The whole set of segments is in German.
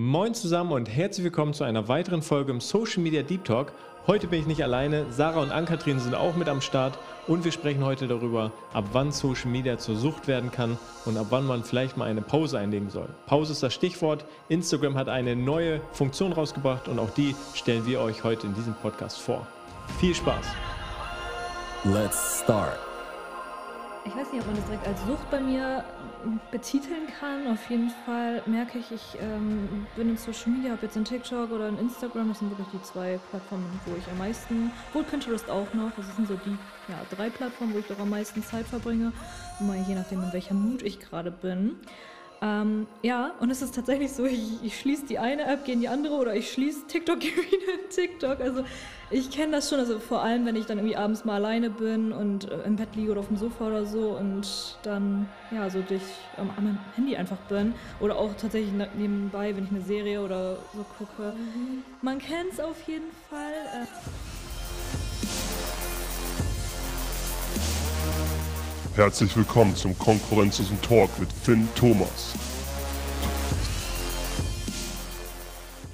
Moin zusammen und herzlich willkommen zu einer weiteren Folge im Social Media Deep Talk. Heute bin ich nicht alleine, Sarah und Ann-Kathrin sind auch mit am Start und wir sprechen heute darüber, ab wann Social Media zur Sucht werden kann und ab wann man vielleicht mal eine Pause einlegen soll. Pause ist das Stichwort. Instagram hat eine neue Funktion rausgebracht und auch die stellen wir euch heute in diesem Podcast vor. Viel Spaß! Let's start. Ich weiß nicht, ob man das direkt als Sucht bei mir betiteln kann. Auf jeden Fall merke ich, ich ähm, bin in Social Media, ob jetzt in TikTok oder in Instagram, das sind wirklich die zwei Plattformen, wo ich am meisten, wohl Pinterest auch noch, das sind so die ja, drei Plattformen, wo ich doch am meisten Zeit verbringe, mal je nachdem, in welcher Mut ich gerade bin. Ähm, ja, und es ist tatsächlich so, ich, ich schließe die eine App, gehe in die andere oder ich schließe TikTok, gehe wieder in TikTok. Also ich kenne das schon, also vor allem, wenn ich dann irgendwie abends mal alleine bin und äh, im Bett liege oder auf dem Sofa oder so und dann ja so durch ähm, meinem Handy einfach bin oder auch tatsächlich ne, nebenbei, wenn ich eine Serie oder so gucke. Mhm. Man kennt es auf jeden Fall. Äh Herzlich willkommen zum Konkurrenzlosen Talk mit Finn Thomas.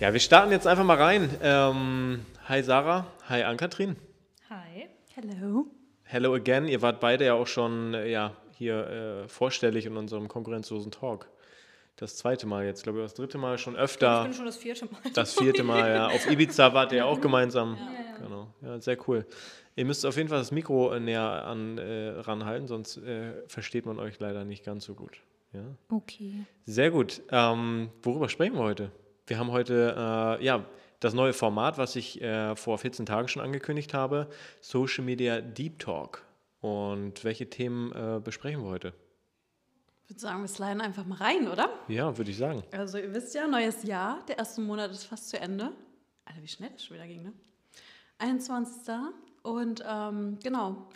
Ja, wir starten jetzt einfach mal rein. Ähm, hi Sarah, hi Ann-Kathrin. Hi. Hello. Hello again. Ihr wart beide ja auch schon äh, ja, hier äh, vorstellig in unserem konkurrenzlosen Talk. Das zweite Mal jetzt, glaube ich, das dritte Mal schon öfter. Ich bin schon das vierte Mal. Das vierte Mal, ja. Auf Ibiza wart ihr ja auch gemeinsam. Ja, ja. Genau. Ja, sehr cool. Ihr müsst auf jeden Fall das Mikro äh, näher an, äh, ranhalten, sonst äh, versteht man euch leider nicht ganz so gut. Ja? Okay. Sehr gut. Ähm, worüber sprechen wir heute? Wir haben heute äh, ja, das neue Format, was ich äh, vor 14 Tagen schon angekündigt habe, Social Media Deep Talk. Und welche Themen äh, besprechen wir heute? Ich würde sagen, wir sliden einfach mal rein, oder? Ja, würde ich sagen. Also ihr wisst ja, neues Jahr, der erste Monat ist fast zu Ende. Alter, wie schnell das schon wieder ging, ne? 21. Und ähm, genau,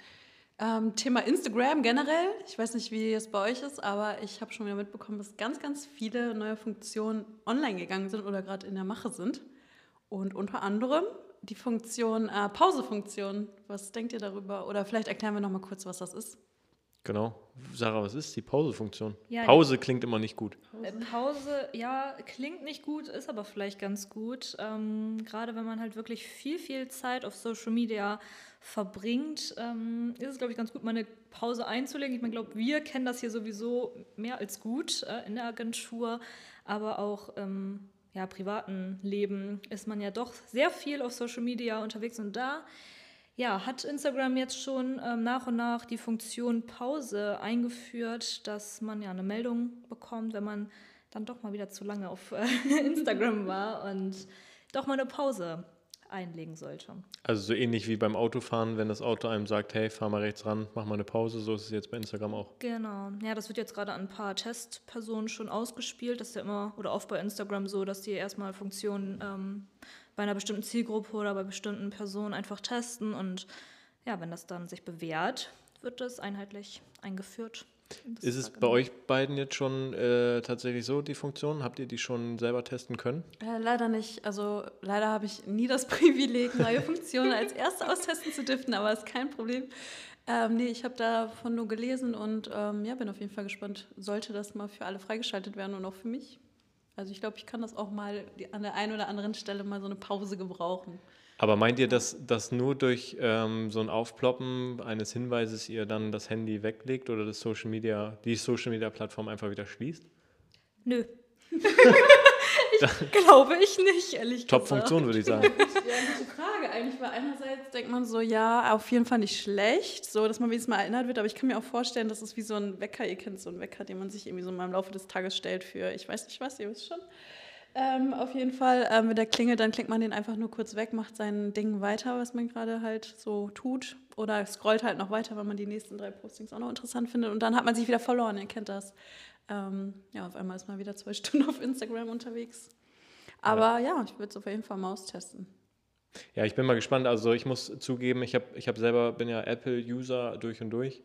ähm, Thema Instagram generell. Ich weiß nicht, wie es bei euch ist, aber ich habe schon wieder mitbekommen, dass ganz, ganz viele neue Funktionen online gegangen sind oder gerade in der Mache sind. Und unter anderem die Funktion äh, Pause-Funktion. Was denkt ihr darüber? Oder vielleicht erklären wir noch mal kurz, was das ist. Genau. Sarah, was ist die Pause-Funktion? Ja, Pause klingt immer nicht gut. Pause. Äh, Pause, ja, klingt nicht gut, ist aber vielleicht ganz gut. Ähm, Gerade wenn man halt wirklich viel, viel Zeit auf Social Media verbringt, ähm, ist es, glaube ich, ganz gut, mal eine Pause einzulegen. Ich meine, glaube, wir kennen das hier sowieso mehr als gut äh, in der Agentur, aber auch ähm, ja, privaten Leben ist man ja doch sehr viel auf Social Media unterwegs und da ja, hat Instagram jetzt schon ähm, nach und nach die Funktion Pause eingeführt, dass man ja eine Meldung bekommt, wenn man dann doch mal wieder zu lange auf äh, Instagram war und doch mal eine Pause einlegen sollte. Also so ähnlich wie beim Autofahren, wenn das Auto einem sagt, hey, fahr mal rechts ran, mach mal eine Pause, so ist es jetzt bei Instagram auch. Genau. Ja, das wird jetzt gerade an ein paar Testpersonen schon ausgespielt. Das ist ja immer oder oft bei Instagram so, dass die erstmal Funktionen ähm, bei einer bestimmten Zielgruppe oder bei bestimmten Personen einfach testen und ja, wenn das dann sich bewährt, wird das einheitlich eingeführt. Ist es bei euch beiden jetzt schon äh, tatsächlich so, die Funktion? Habt ihr die schon selber testen können? Äh, leider nicht. Also leider habe ich nie das Privileg, neue Funktionen als erste austesten zu dürfen, aber ist kein Problem. Ähm, nee, ich habe davon nur gelesen und ähm, ja, bin auf jeden Fall gespannt. Sollte das mal für alle freigeschaltet werden und auch für mich? Also ich glaube, ich kann das auch mal an der einen oder anderen Stelle mal so eine Pause gebrauchen. Aber meint ihr, dass, dass nur durch ähm, so ein Aufploppen eines Hinweises ihr dann das Handy weglegt oder das Social Media, die Social Media Plattform einfach wieder schließt? Nö. glaube ich nicht, ehrlich gesagt. Top-Funktion, würde ich sagen. ja, gute Frage eigentlich, weil einerseits denkt man so, ja, auf jeden Fall nicht schlecht, so, dass man wenigstens mal erinnert wird, aber ich kann mir auch vorstellen, dass es wie so ein Wecker, ihr kennt so einen Wecker, den man sich irgendwie so mal im Laufe des Tages stellt für, ich weiß nicht was, ihr wisst schon. Ähm, auf jeden Fall, ähm, mit der Klingel, dann klingt man den einfach nur kurz weg, macht sein Ding weiter, was man gerade halt so tut. Oder scrollt halt noch weiter, weil man die nächsten drei Postings auch noch interessant findet. Und dann hat man sich wieder verloren, ihr kennt das. Ähm, ja, auf einmal ist man wieder zwei Stunden auf Instagram unterwegs. Aber ja, ja ich würde es auf jeden Fall mal austesten. Ja, ich bin mal gespannt. Also ich muss zugeben, ich habe ich hab selber, bin ja Apple-User durch und durch.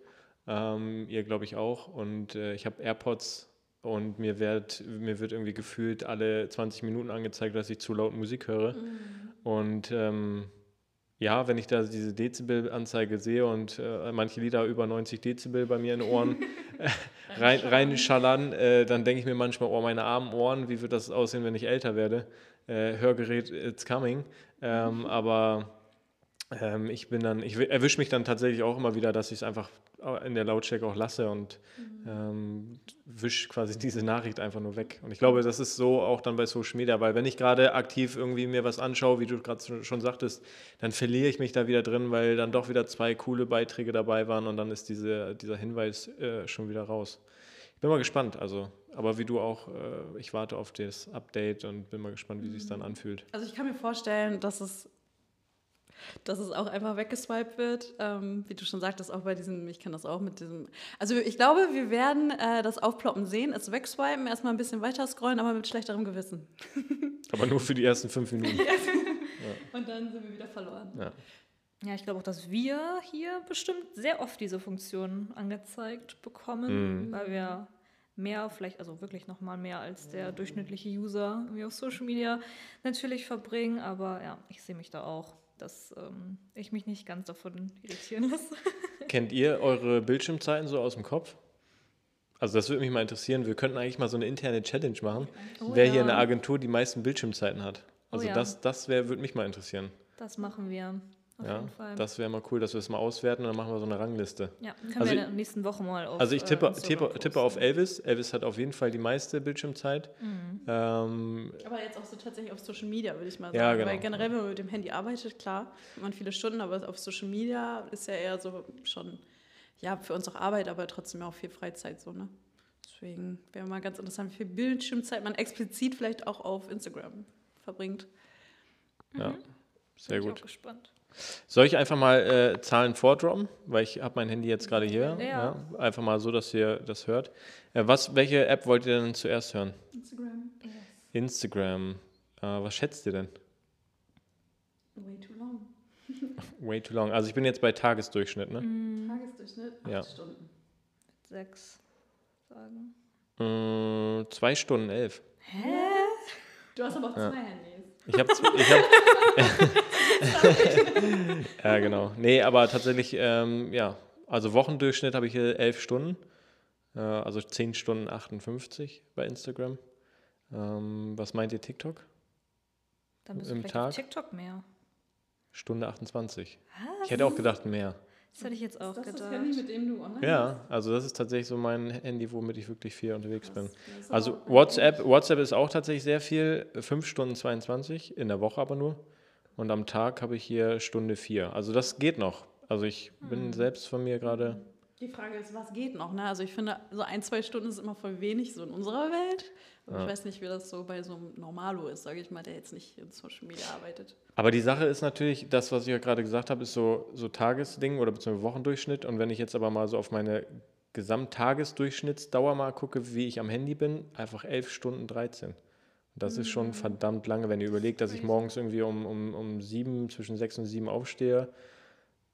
Ähm, ihr glaube ich auch. Und äh, ich habe AirPods und mir wird, mir wird irgendwie gefühlt alle 20 Minuten angezeigt, dass ich zu laut Musik höre. Mhm. Und ähm, ja, wenn ich da diese Dezibel-Anzeige sehe und äh, manche Lieder über 90 Dezibel bei mir in den Ohren äh, rein, rein schallern, äh, dann denke ich mir manchmal, oh, meine armen Ohren, wie wird das aussehen, wenn ich älter werde? Äh, Hörgerät, it's coming. Ähm, aber ähm, ich bin dann, ich erwische mich dann tatsächlich auch immer wieder, dass ich es einfach in der Lautstärke auch lasse und mhm. ähm, wische quasi diese Nachricht einfach nur weg. Und ich glaube, das ist so auch dann bei Social Media, weil wenn ich gerade aktiv irgendwie mir was anschaue, wie du gerade schon sagtest, dann verliere ich mich da wieder drin, weil dann doch wieder zwei coole Beiträge dabei waren und dann ist diese, dieser Hinweis äh, schon wieder raus. Ich bin mal gespannt, also, aber wie du auch, äh, ich warte auf das Update und bin mal gespannt, wie mhm. sich dann anfühlt. Also ich kann mir vorstellen, dass es dass es auch einfach weggeswiped wird. Ähm, wie du schon sagtest, auch bei diesem, ich kann das auch mit diesem. Also ich glaube, wir werden äh, das Aufploppen sehen, es wegswipen, erstmal ein bisschen weiter scrollen, aber mit schlechterem Gewissen. aber nur für die ersten fünf Minuten. ja. Und dann sind wir wieder verloren. Ja. Ja, ich glaube auch, dass wir hier bestimmt sehr oft diese Funktion angezeigt bekommen, mhm. weil wir mehr, vielleicht, also wirklich nochmal mehr als der durchschnittliche User irgendwie auf Social Media natürlich verbringen. Aber ja, ich sehe mich da auch dass ähm, ich mich nicht ganz davon irritieren lasse. Kennt ihr eure Bildschirmzeiten so aus dem Kopf? Also das würde mich mal interessieren. Wir könnten eigentlich mal so eine interne Challenge machen, oh, wer ja. hier in der Agentur die meisten Bildschirmzeiten hat. Also oh, ja. das, das würde mich mal interessieren. Das machen wir. Auf ja, jeden Fall. Das wäre mal cool, dass wir es mal auswerten und dann machen wir so eine Rangliste. Ja, können also, wir in der nächsten Woche mal auf. Also ich tippe, äh, tippe, tippe, auf Elvis. Elvis hat auf jeden Fall die meiste Bildschirmzeit. Mhm. Ähm, aber jetzt auch so tatsächlich auf Social Media, würde ich mal sagen. Ja, genau. Weil generell, wenn man mit dem Handy arbeitet, klar, hat man viele Stunden, aber auf Social Media ist ja eher so schon, ja, für uns auch Arbeit, aber trotzdem auch viel Freizeit so, ne? Deswegen wäre mal ganz interessant, wie viel Bildschirmzeit man explizit vielleicht auch auf Instagram verbringt. Ja, mhm. sehr Bin gut. Ich bin gespannt. Soll ich einfach mal äh, Zahlen vordroppen? Weil ich habe mein Handy jetzt gerade hier. Ja. ja. Einfach mal so, dass ihr das hört. Äh, was, welche App wollt ihr denn zuerst hören? Instagram. Yes. Instagram. Äh, was schätzt ihr denn? Way too long. Way too long. Also ich bin jetzt bei Tagesdurchschnitt, ne? Mm. Tagesdurchschnitt? Acht ja. Stunden. Sechs sagen. Äh, zwei Stunden elf. Hä? Du hast aber auch ja. zwei Handys. Ich habe. Ich hab, ja, genau. Nee, aber tatsächlich, ähm, ja. Also Wochendurchschnitt habe ich hier elf Stunden. Äh, also 10 Stunden 58 bei Instagram. Ähm, was meint ihr TikTok? Dann bist Im Tag? TikTok mehr. Stunde 28. Was? Ich hätte auch gedacht mehr. Das hätte ich jetzt auch ist das gedacht. Das Handy, mit dem du online Ja, also das ist tatsächlich so mein Handy, womit ich wirklich viel unterwegs bin. Also WhatsApp, WhatsApp ist auch tatsächlich sehr viel, 5 Stunden 22, in der Woche aber nur. Und am Tag habe ich hier Stunde 4. Also das geht noch. Also ich bin hm. selbst von mir gerade. Die Frage ist, was geht noch? Ne? Also ich finde, so ein, zwei Stunden ist immer voll wenig, so in unserer Welt. Aber ja. ich weiß nicht, wie das so bei so einem Normalo ist, sage ich mal, der jetzt nicht in Social Media arbeitet. Aber die Sache ist natürlich, das, was ich ja gerade gesagt habe, ist so, so Tagesding oder beziehungsweise Wochendurchschnitt. Und wenn ich jetzt aber mal so auf meine Gesamttagesdurchschnittsdauer mal gucke, wie ich am Handy bin, einfach 11 Stunden 13. Und das mhm. ist schon mhm. verdammt lange, wenn ihr überlegt, dass ich morgens irgendwie um, um, um sieben, zwischen sechs und sieben aufstehe.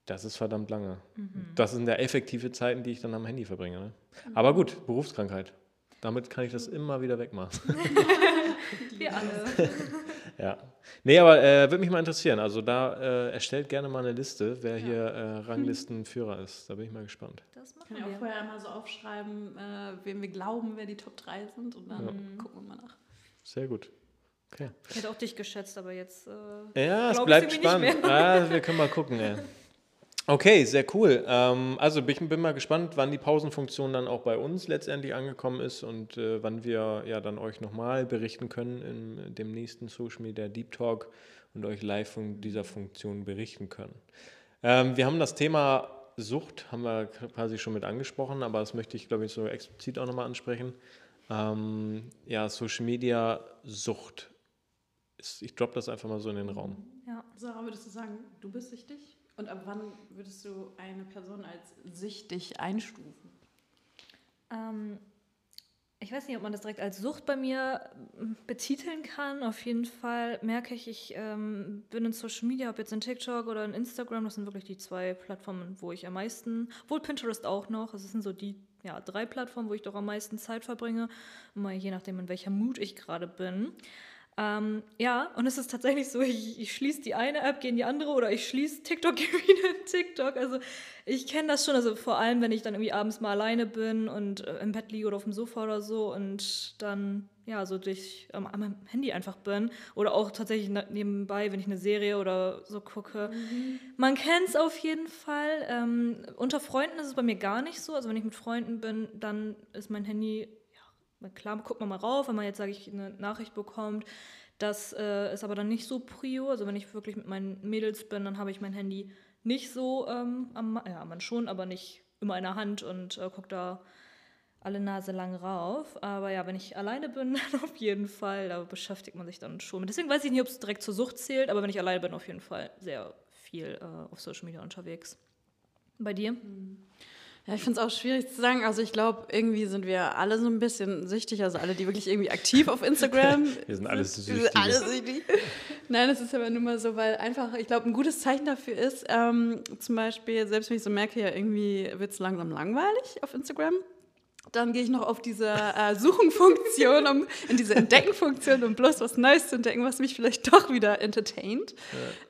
Das ist verdammt lange. Mhm. Das sind ja effektive Zeiten, die ich dann am Handy verbringe. Ne? Aber gut, Berufskrankheit. Damit kann ich das immer wieder wegmachen. Wir alle. ja. Nee, aber äh, würde mich mal interessieren. Also da äh, erstellt gerne mal eine Liste, wer ja. hier äh, Ranglistenführer ist. Da bin ich mal gespannt. Das machen wir. Kann ja auch vorher einmal so aufschreiben, äh, wem wir glauben, wer die Top 3 sind und dann ja. gucken wir mal nach. Sehr gut. Okay. Ich hätte auch dich geschätzt, aber jetzt. Äh, ja, es bleibt spannend. Ja, wir können mal gucken, ey. Okay, sehr cool. Ähm, also ich bin mal gespannt, wann die Pausenfunktion dann auch bei uns letztendlich angekommen ist und äh, wann wir ja dann euch nochmal berichten können in dem nächsten Social Media Deep Talk und euch live von dieser Funktion berichten können. Ähm, wir haben das Thema Sucht, haben wir quasi schon mit angesprochen, aber das möchte ich, glaube ich, so explizit auch nochmal ansprechen. Ähm, ja, Social Media Sucht. Ich droppe das einfach mal so in den Raum. Ja, Sarah, würdest du sagen, du bist süchtig? Und ab wann würdest du eine Person als süchtig einstufen? Ähm, ich weiß nicht, ob man das direkt als Sucht bei mir ähm, betiteln kann. Auf jeden Fall merke ich, ich ähm, bin in Social Media, ob jetzt in TikTok oder in Instagram, das sind wirklich die zwei Plattformen, wo ich am meisten, wohl Pinterest auch noch, es sind so die ja, drei Plattformen, wo ich doch am meisten Zeit verbringe, mal je nachdem, in welcher Mut ich gerade bin. Ähm, ja, und es ist tatsächlich so, ich, ich schließe die eine App, gehe in die andere oder ich schließe TikTok, gehe wieder in TikTok. Also ich kenne das schon, also vor allem, wenn ich dann irgendwie abends mal alleine bin und äh, im Bett liege oder auf dem Sofa oder so und dann ja, so durch ähm, am Handy einfach bin oder auch tatsächlich nebenbei, wenn ich eine Serie oder so gucke. Mhm. Man kennt es auf jeden Fall. Ähm, unter Freunden ist es bei mir gar nicht so. Also wenn ich mit Freunden bin, dann ist mein Handy klar, guckt man mal rauf, wenn man jetzt, sage ich, eine Nachricht bekommt. Das äh, ist aber dann nicht so prio. Also wenn ich wirklich mit meinen Mädels bin, dann habe ich mein Handy nicht so ähm, am, ja, man schon, aber nicht immer in der Hand und äh, gucke da alle Nase lang rauf. Aber ja, wenn ich alleine bin, dann auf jeden Fall, da beschäftigt man sich dann schon. Deswegen weiß ich nicht, ob es direkt zur Sucht zählt, aber wenn ich alleine bin, auf jeden Fall sehr viel äh, auf Social Media unterwegs. Bei dir? Mhm. Ja, ich finde es auch schwierig zu sagen. Also ich glaube, irgendwie sind wir alle so ein bisschen süchtig, also alle, die wirklich irgendwie aktiv auf Instagram Wir sind alle süchtig. Alle süchtig. Nein, das ist aber nur mal so, weil einfach, ich glaube, ein gutes Zeichen dafür ist, ähm, zum Beispiel, selbst wenn ich so merke, ja, irgendwie wird es langsam langweilig auf Instagram, dann gehe ich noch auf diese äh, Suchenfunktion, um in diese Entdeckenfunktion, um bloß was Neues zu entdecken, was mich vielleicht doch wieder entertaint.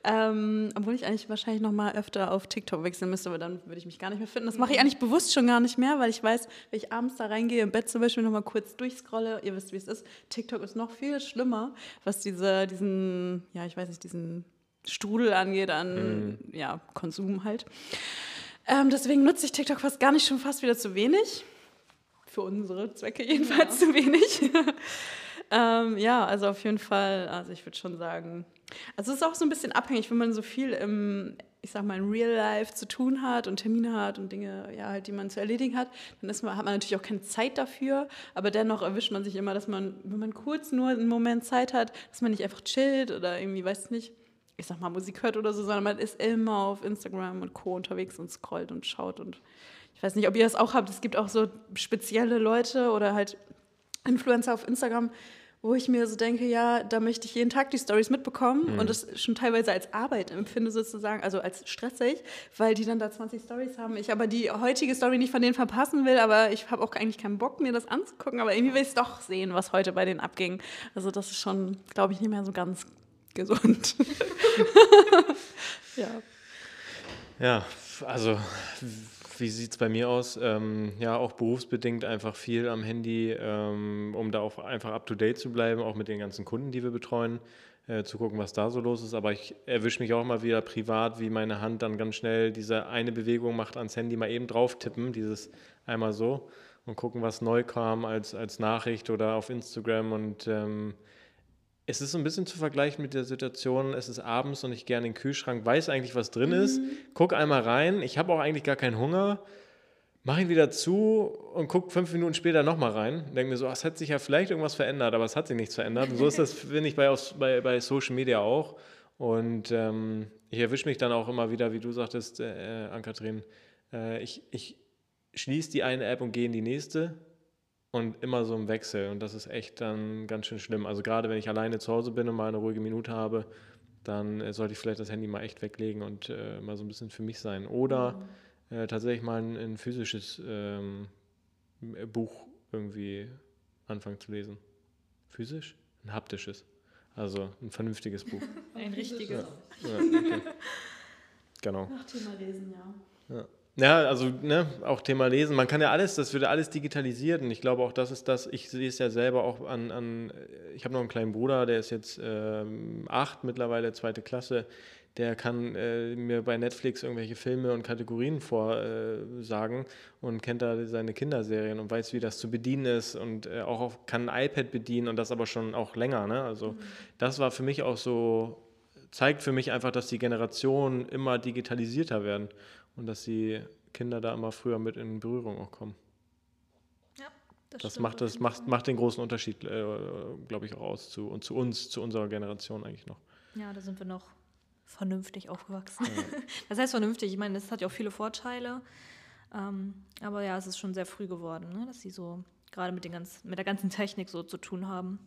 Ja. Ähm, obwohl ich eigentlich wahrscheinlich noch mal öfter auf TikTok wechseln müsste, aber dann würde ich mich gar nicht mehr finden. Das mache ich eigentlich bewusst schon gar nicht mehr, weil ich weiß, wenn ich abends da reingehe, im Bett zum Beispiel noch mal kurz durchscrolle, ihr wisst, wie es ist. TikTok ist noch viel schlimmer, was diese, diesen, ja, ich weiß nicht, diesen Strudel angeht an mhm. ja, Konsum halt. Ähm, deswegen nutze ich TikTok fast gar nicht, schon fast wieder zu wenig für unsere Zwecke jedenfalls ja. zu wenig. ähm, ja, also auf jeden Fall, also ich würde schon sagen, also es ist auch so ein bisschen abhängig, wenn man so viel im, ich sag mal, in Real Life zu tun hat und Termine hat und Dinge, ja, halt, die man zu erledigen hat, dann ist man, hat man natürlich auch keine Zeit dafür, aber dennoch erwischt man sich immer, dass man, wenn man kurz nur einen Moment Zeit hat, dass man nicht einfach chillt oder irgendwie, weiß nicht, ich sag mal, Musik hört oder so, sondern man ist immer auf Instagram und Co. unterwegs und scrollt und schaut und ich weiß nicht, ob ihr das auch habt. Es gibt auch so spezielle Leute oder halt Influencer auf Instagram, wo ich mir so denke, ja, da möchte ich jeden Tag die Stories mitbekommen mhm. und das schon teilweise als Arbeit empfinde sozusagen, also als stressig, weil die dann da 20 Stories haben. Ich aber die heutige Story nicht von denen verpassen will, aber ich habe auch eigentlich keinen Bock, mir das anzugucken, aber irgendwie will ich es doch sehen, was heute bei denen abging. Also das ist schon, glaube ich, nicht mehr so ganz gesund. ja. Ja, also wie sieht es bei mir aus? Ähm, ja, auch berufsbedingt einfach viel am Handy, ähm, um da auch einfach up-to-date zu bleiben, auch mit den ganzen Kunden, die wir betreuen, äh, zu gucken, was da so los ist. Aber ich erwische mich auch mal wieder privat, wie meine Hand dann ganz schnell diese eine Bewegung macht ans Handy, mal eben drauf tippen, dieses einmal so und gucken, was neu kam als, als Nachricht oder auf Instagram und ähm, es ist so ein bisschen zu vergleichen mit der Situation, es ist abends und ich gehe in den Kühlschrank, weiß eigentlich, was drin ist, mhm. guck einmal rein, ich habe auch eigentlich gar keinen Hunger, mache ihn wieder zu und gucke fünf Minuten später nochmal rein. Denke mir so, es hat sich ja vielleicht irgendwas verändert, aber es hat sich nichts verändert. Und so ist das, finde ich, bei, bei, bei Social Media auch. Und ähm, ich erwische mich dann auch immer wieder, wie du sagtest, äh, Ann-Kathrin, äh, ich, ich schließe die eine App und gehe in die nächste und immer so im Wechsel. Und das ist echt dann ganz schön schlimm. Also gerade wenn ich alleine zu Hause bin und mal eine ruhige Minute habe, dann äh, sollte ich vielleicht das Handy mal echt weglegen und äh, mal so ein bisschen für mich sein. Oder mhm. äh, tatsächlich mal ein, ein physisches ähm, Buch irgendwie anfangen zu lesen. Physisch? Ein haptisches. Also ein vernünftiges Buch. Ein richtiges. Ja. Ja, okay. Genau. Nach Thema Lesen, ja. ja. Ja, also ne, auch Thema Lesen. Man kann ja alles, das wird alles digitalisiert und ich glaube auch, das ist das, ich sehe es ja selber auch an, an ich habe noch einen kleinen Bruder, der ist jetzt ähm, acht mittlerweile, zweite Klasse, der kann äh, mir bei Netflix irgendwelche Filme und Kategorien vorsagen und kennt da seine Kinderserien und weiß, wie das zu bedienen ist und äh, auch auf, kann ein iPad bedienen und das aber schon auch länger. Ne? Also mhm. das war für mich auch so, zeigt für mich einfach, dass die Generationen immer digitalisierter werden und dass die Kinder da immer früher mit in Berührung auch kommen. Ja, das, das macht, das macht, macht den großen Unterschied, äh, glaube ich, auch aus zu, und zu uns, zu unserer Generation eigentlich noch. Ja, da sind wir noch vernünftig aufgewachsen. Ja. Das heißt vernünftig, ich meine, das hat ja auch viele Vorteile. Ähm, aber ja, es ist schon sehr früh geworden, ne? dass sie so gerade mit, mit der ganzen Technik so zu tun haben.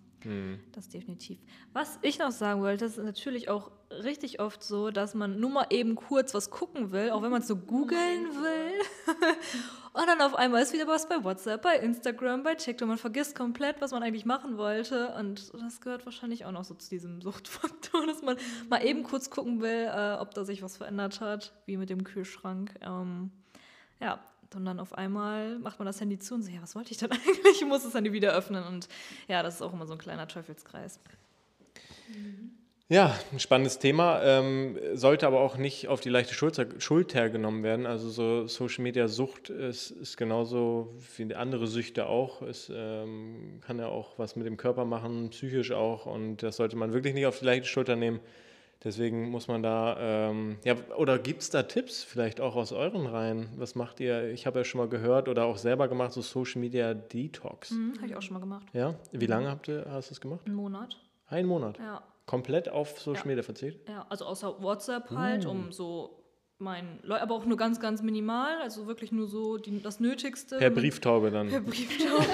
Das definitiv. Was ich noch sagen wollte, das ist natürlich auch richtig oft so, dass man nur mal eben kurz was gucken will, auch wenn man es so googeln will. Und dann auf einmal ist wieder was bei WhatsApp, bei Instagram, bei TikTok. Man vergisst komplett, was man eigentlich machen wollte. Und das gehört wahrscheinlich auch noch so zu diesem Suchtfaktor, dass man mal eben kurz gucken will, äh, ob da sich was verändert hat, wie mit dem Kühlschrank. Ähm, ja, und dann auf einmal macht man das Handy zu und so, ja, was wollte ich denn eigentlich? Ich muss das Handy wieder öffnen. Und ja, das ist auch immer so ein kleiner Teufelskreis. Ja, ein spannendes Thema. Ähm, sollte aber auch nicht auf die leichte Schulter, Schulter genommen werden. Also so Social Media Sucht ist, ist genauso wie andere Süchte auch. Es ähm, kann ja auch was mit dem Körper machen, psychisch auch. Und das sollte man wirklich nicht auf die leichte Schulter nehmen. Deswegen muss man da, ähm, ja, oder gibt es da Tipps vielleicht auch aus euren Reihen? Was macht ihr? Ich habe ja schon mal gehört oder auch selber gemacht, so Social Media Detox. Hm, Habe ich auch schon mal gemacht. Ja? Wie lange habt ihr, hast du es gemacht? Einen Monat. Einen Monat. Ja. Komplett auf Social Ja. Media verzichtet? Ja, also außer WhatsApp halt, um so mein, Leu- aber auch nur ganz, ganz minimal, also wirklich nur so die, das Nötigste. Per Mit- Brieftaube dann. Per Brieftaube.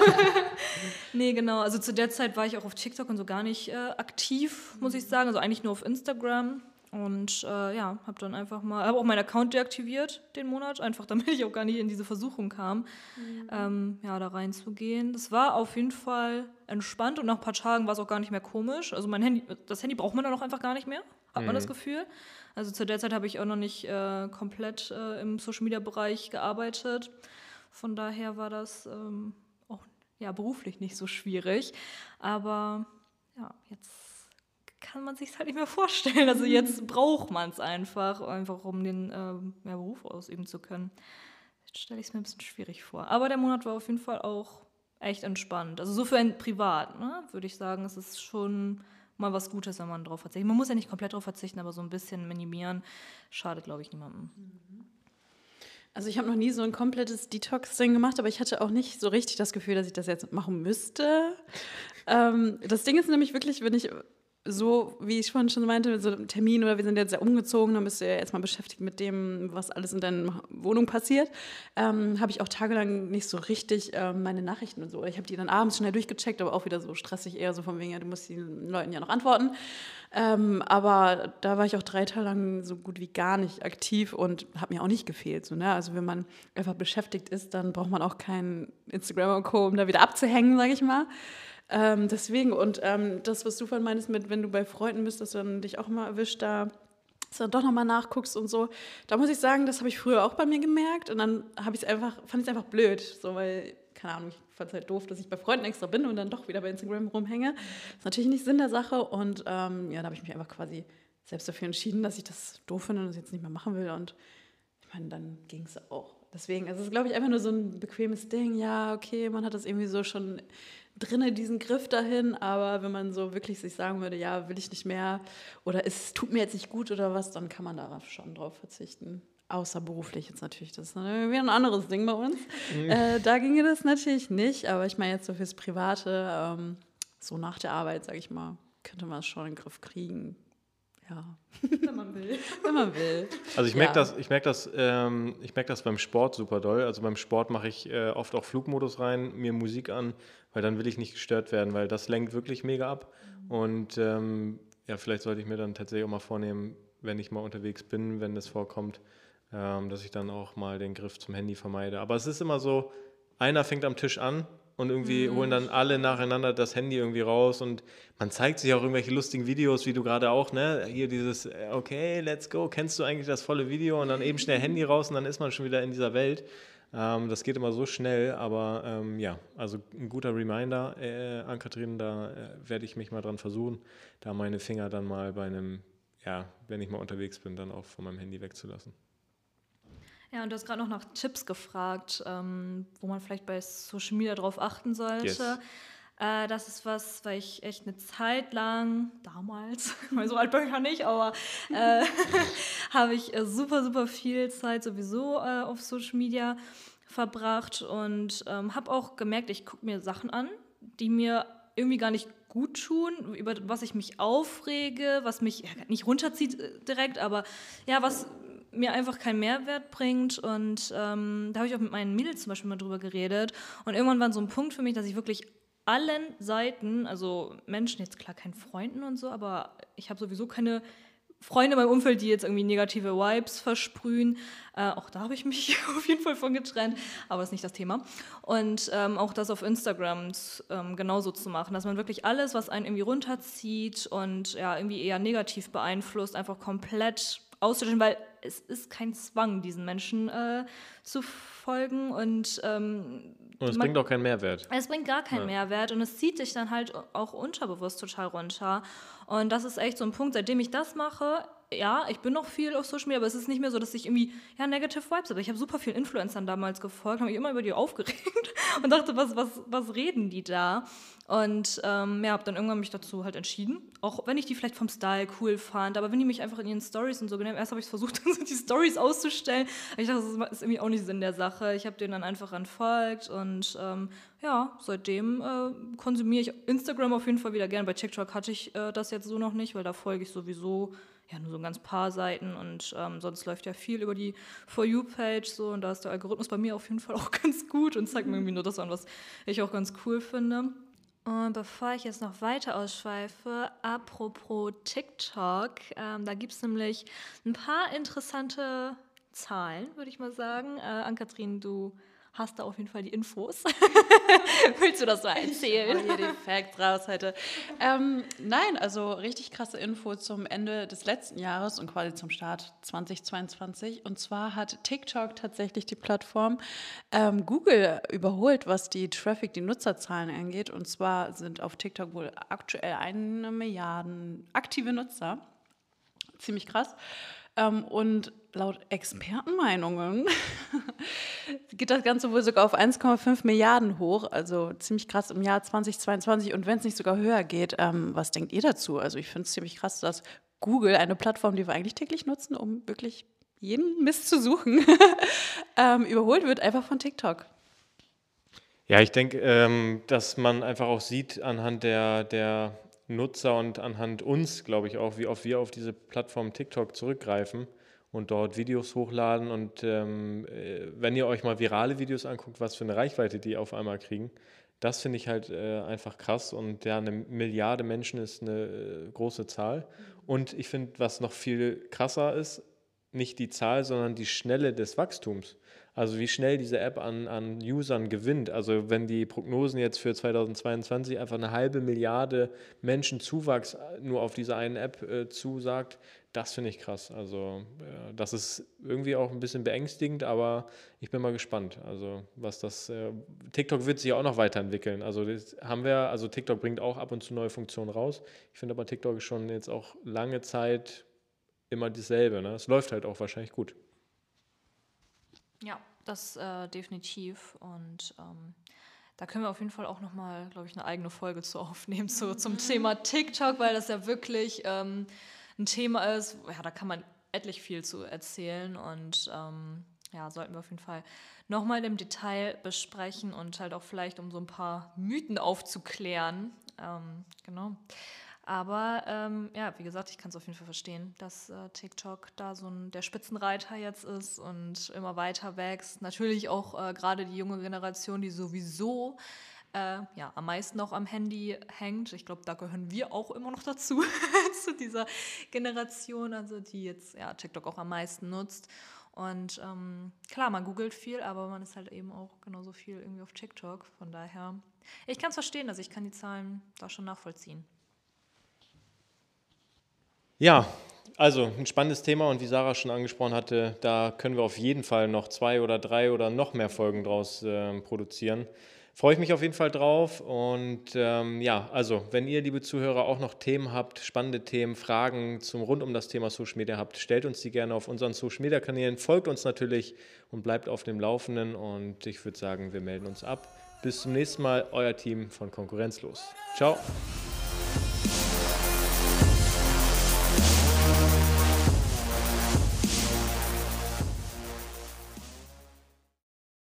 nee, genau. Also zu der Zeit war ich auch auf TikTok und so gar nicht äh, aktiv, muss ich sagen. Also eigentlich nur auf Instagram. Und äh, ja, habe dann einfach mal, habe auch meinen Account deaktiviert den Monat, einfach damit ich auch gar nicht in diese Versuchung kam, ähm, ja, da reinzugehen. Das war auf jeden Fall entspannt und nach ein paar Tagen war es auch gar nicht mehr komisch. Also mein Handy, das Handy braucht man dann auch einfach gar nicht mehr, hat man das Gefühl. Also zu der Zeit habe ich auch noch nicht äh, komplett äh, im Social Media Bereich gearbeitet. Von daher war das ähm, auch ja, beruflich nicht so schwierig. Aber ja, jetzt kann man sich halt nicht mehr vorstellen. Also jetzt braucht man es einfach, einfach um den ähm, ja, Beruf ausüben zu können. Jetzt stelle ich es mir ein bisschen schwierig vor. Aber der Monat war auf jeden Fall auch echt entspannt. Also so für ein Privat, ne, würde ich sagen, es ist schon mal was Gutes, wenn man drauf verzichtet. Man muss ja nicht komplett drauf verzichten, aber so ein bisschen minimieren schadet, glaube ich, niemandem. Also ich habe noch nie so ein komplettes Detox-Ding gemacht, aber ich hatte auch nicht so richtig das Gefühl, dass ich das jetzt machen müsste. Ähm, das Ding ist nämlich wirklich, wenn ich so, wie ich vorhin schon meinte, mit so einem Termin oder wir sind jetzt ja umgezogen, dann bist du ja erstmal beschäftigt mit dem, was alles in deiner Wohnung passiert, ähm, habe ich auch tagelang nicht so richtig ähm, meine Nachrichten und so. Ich habe die dann abends schnell durchgecheckt, aber auch wieder so stressig, eher so von wegen, ja, du musst den Leuten ja noch antworten. Ähm, aber da war ich auch drei Tage lang so gut wie gar nicht aktiv und hat mir auch nicht gefehlt. So, ne? Also wenn man einfach beschäftigt ist, dann braucht man auch kein Instagram und Co., um da wieder abzuhängen, sage ich mal. Ähm, deswegen, und ähm, das, was du vorhin meinst, mit, wenn du bei Freunden bist, dass du dann dich auch mal erwischt, da dass du dann doch nochmal nachguckst und so. Da muss ich sagen, das habe ich früher auch bei mir gemerkt und dann habe ich einfach, fand ich es einfach blöd, so weil, keine Ahnung, ich fand es halt doof, dass ich bei Freunden extra bin und dann doch wieder bei Instagram rumhänge. ist natürlich nicht Sinn der Sache und ähm, ja, da habe ich mich einfach quasi selbst dafür entschieden, dass ich das doof finde und das jetzt nicht mehr machen will und ich meine, dann ging es auch. Deswegen, also es ist, glaube ich, einfach nur so ein bequemes Ding. Ja, okay, man hat das irgendwie so schon drinne, diesen Griff dahin, aber wenn man so wirklich sich sagen würde, ja, will ich nicht mehr oder es tut mir jetzt nicht gut oder was, dann kann man darauf schon drauf verzichten. Außer beruflich jetzt natürlich, das ist wieder ein anderes Ding bei uns. Äh, da ginge das natürlich nicht, aber ich meine jetzt so fürs Private, ähm, so nach der Arbeit, sage ich mal, könnte man es schon in den Griff kriegen. Ja, Wenn man will. wenn man will. Also ich merke Ja. das, ich merke das, ähm, ich merke das beim Sport super doll. Also beim Sport mache ich äh, oft auch Flugmodus rein, mir Musik an, weil dann will ich nicht gestört werden, weil das lenkt wirklich mega ab. Und ähm, ja, vielleicht sollte ich mir dann tatsächlich auch mal vornehmen, wenn ich mal unterwegs bin, wenn das vorkommt, ähm, dass ich dann auch mal den Griff zum Handy vermeide. Aber es ist immer so, einer fängt am Tisch an und irgendwie holen dann alle nacheinander das Handy irgendwie raus und man zeigt sich auch irgendwelche lustigen Videos, wie du gerade auch, ne? Hier dieses, äh, okay, let's go, kennst du eigentlich das volle Video und dann eben schnell Handy raus und dann ist man schon wieder in dieser Welt. Ähm, das geht immer so schnell, aber ähm, ja, also ein guter Reminder äh, an Kathrin, da äh, werde ich mich mal dran versuchen, da meine Finger dann mal bei einem, ja, wenn ich mal unterwegs bin, dann auch von meinem Handy wegzulassen. Ja, und du hast gerade noch nach Tipps gefragt, ähm, wo man vielleicht bei Social Media drauf achten sollte. Yes. Äh, das ist was, weil ich echt eine Zeit lang, damals, weil so alt bin ich ja nicht, aber äh, habe ich äh, super, super viel Zeit sowieso äh, auf Social Media verbracht und ähm, habe auch gemerkt, ich gucke mir Sachen an, die mir irgendwie gar nicht gut tun, über was ich mich aufrege, was mich ja, nicht runterzieht äh, direkt, aber ja, was mir einfach keinen Mehrwert bringt. Und ähm, da habe ich auch mit meinen Mädels zum Beispiel mal drüber geredet. Und irgendwann war so ein Punkt für mich, dass ich wirklich allen Seiten, also Menschen, jetzt klar keinen Freunden und so, aber ich habe sowieso keine Freunde in meinem Umfeld, die jetzt irgendwie negative Vibes versprühen. Äh, auch da habe ich mich auf jeden Fall von getrennt, aber ist nicht das Thema. Und ähm, auch das auf Instagram ähm, genauso zu machen, dass man wirklich alles, was einen irgendwie runterzieht und ja, irgendwie eher negativ beeinflusst, einfach komplett auszulöschen, weil es ist kein Zwang, diesen Menschen äh, zu folgen und ähm, Und es man- bringt auch keinen Mehrwert. es bringt gar keinen Ja. Mehrwert und es zieht sich dann halt auch unterbewusst total runter. Und das ist echt so ein Punkt, seitdem ich das mache, ja, ich bin noch viel auf Social Media, aber es ist nicht mehr so, dass ich irgendwie, ja, Negative Vibes habe. Ich habe super vielen Influencern damals gefolgt, habe mich immer über die aufgeregt und dachte, was, was, was reden die da? Und ähm, ja, habe dann irgendwann mich dazu halt entschieden, auch wenn ich die vielleicht vom Style cool fand, aber wenn die mich einfach in ihren Stories und so genommen, erst habe ich versucht, so die Stories auszustellen. Ich dachte, das ist irgendwie auch nicht Sinn der Sache. Ich habe denen dann einfach entfolgt und ähm, ja, seitdem äh, konsumiere ich Instagram auf jeden Fall wieder gern. Bei TikTok hatte ich äh, das jetzt so noch nicht, weil da folge ich sowieso ja nur so ein ganz paar Seiten und ähm, sonst läuft ja viel über die For You-Page so und da ist der Algorithmus bei mir auf jeden Fall auch ganz gut und zeigt mir irgendwie nur das an, was ich auch ganz cool finde. Und bevor ich jetzt noch weiter ausschweife, apropos TikTok, ähm, da gibt es nämlich ein paar interessante Zahlen, würde ich mal sagen. Äh, Ann-Kathrin, du hast da auf jeden Fall die Infos. Willst du das mal erzählen? Hol hier die Facts raus heute. Ähm, nein, also richtig krasse Info zum Ende des letzten Jahres und quasi zum Start 2022. Und zwar hat TikTok tatsächlich die Plattform ähm, Google überholt, was die Traffic, die Nutzerzahlen angeht. Und zwar sind auf TikTok wohl aktuell eine Milliarde aktive Nutzer. Ziemlich krass. Ähm, und laut Expertenmeinungen geht das Ganze wohl sogar auf 1,5 Milliarden hoch. Also ziemlich krass im Jahr 2022. Und wenn es nicht sogar höher geht, ähm, was denkt ihr dazu? Also ich finde es ziemlich krass, dass Google, eine Plattform, die wir eigentlich täglich nutzen, um wirklich jeden Mist zu suchen, ähm, überholt wird einfach von TikTok. Ja, ich denke, ähm, dass man einfach auch sieht anhand der, der Nutzer und anhand uns, glaube ich auch, wie oft wir auf diese Plattform TikTok zurückgreifen und dort Videos hochladen. Und ähm, äh, wenn ihr euch mal virale Videos anguckt, was für eine Reichweite die auf einmal kriegen, das finde ich halt äh, einfach krass. Und ja, eine Milliarde Menschen ist eine äh, große Zahl. Und ich finde, was noch viel krasser ist, nicht die Zahl, sondern die Schnelle des Wachstums. Also wie schnell diese App an, an Usern gewinnt. Also wenn die Prognosen jetzt für 2022 einfach eine halbe Milliarde Menschen Zuwachs nur auf diese einen App äh, zusagt, das finde ich krass. Also äh, das ist irgendwie auch ein bisschen beängstigend, aber ich bin mal gespannt. Also was das äh, TikTok wird sich auch noch weiterentwickeln. Also das haben wir, also TikTok bringt auch ab und zu neue Funktionen raus. Ich finde aber TikTok ist schon jetzt auch lange Zeit immer dasselbe. Ne? Es läuft halt auch wahrscheinlich gut. Ja, das äh, definitiv. Und ähm, da können wir auf jeden Fall auch nochmal, glaube ich, eine eigene Folge zu aufnehmen zu, zum Thema TikTok, weil das ja wirklich ähm, ein Thema ist, ja, da kann man etlich viel zu erzählen und ähm, ja, sollten wir auf jeden Fall nochmal im Detail besprechen und halt auch vielleicht, um so ein paar Mythen aufzuklären. Ähm, genau. Aber ähm, ja, wie gesagt, ich kann es auf jeden Fall verstehen, dass äh, TikTok da so ein, der Spitzenreiter jetzt ist und immer weiter wächst. Natürlich auch äh, gerade die junge Generation, die sowieso äh, ja, am meisten noch am Handy hängt. Ich glaube, da gehören wir auch immer noch dazu, zu dieser Generation, also die jetzt ja, TikTok auch am meisten nutzt. Und ähm, klar, man googelt viel, aber man ist halt eben auch genauso viel irgendwie auf TikTok. Von daher, ich kann es verstehen, also ich kann die Zahlen da schon nachvollziehen. Ja, also ein spannendes Thema und wie Sarah schon angesprochen hatte, da können wir auf jeden Fall noch zwei oder drei oder noch mehr Folgen draus äh, produzieren. Freue ich mich auf jeden Fall drauf und ähm, ja, also wenn ihr, liebe Zuhörer, auch noch Themen habt, spannende Themen, Fragen zum rund um das Thema Social Media habt, stellt uns die gerne auf unseren Social Media Kanälen, folgt uns natürlich und bleibt auf dem Laufenden und ich würde sagen, wir melden uns ab. Bis zum nächsten Mal, euer Team von Konkurrenzlos. Ciao.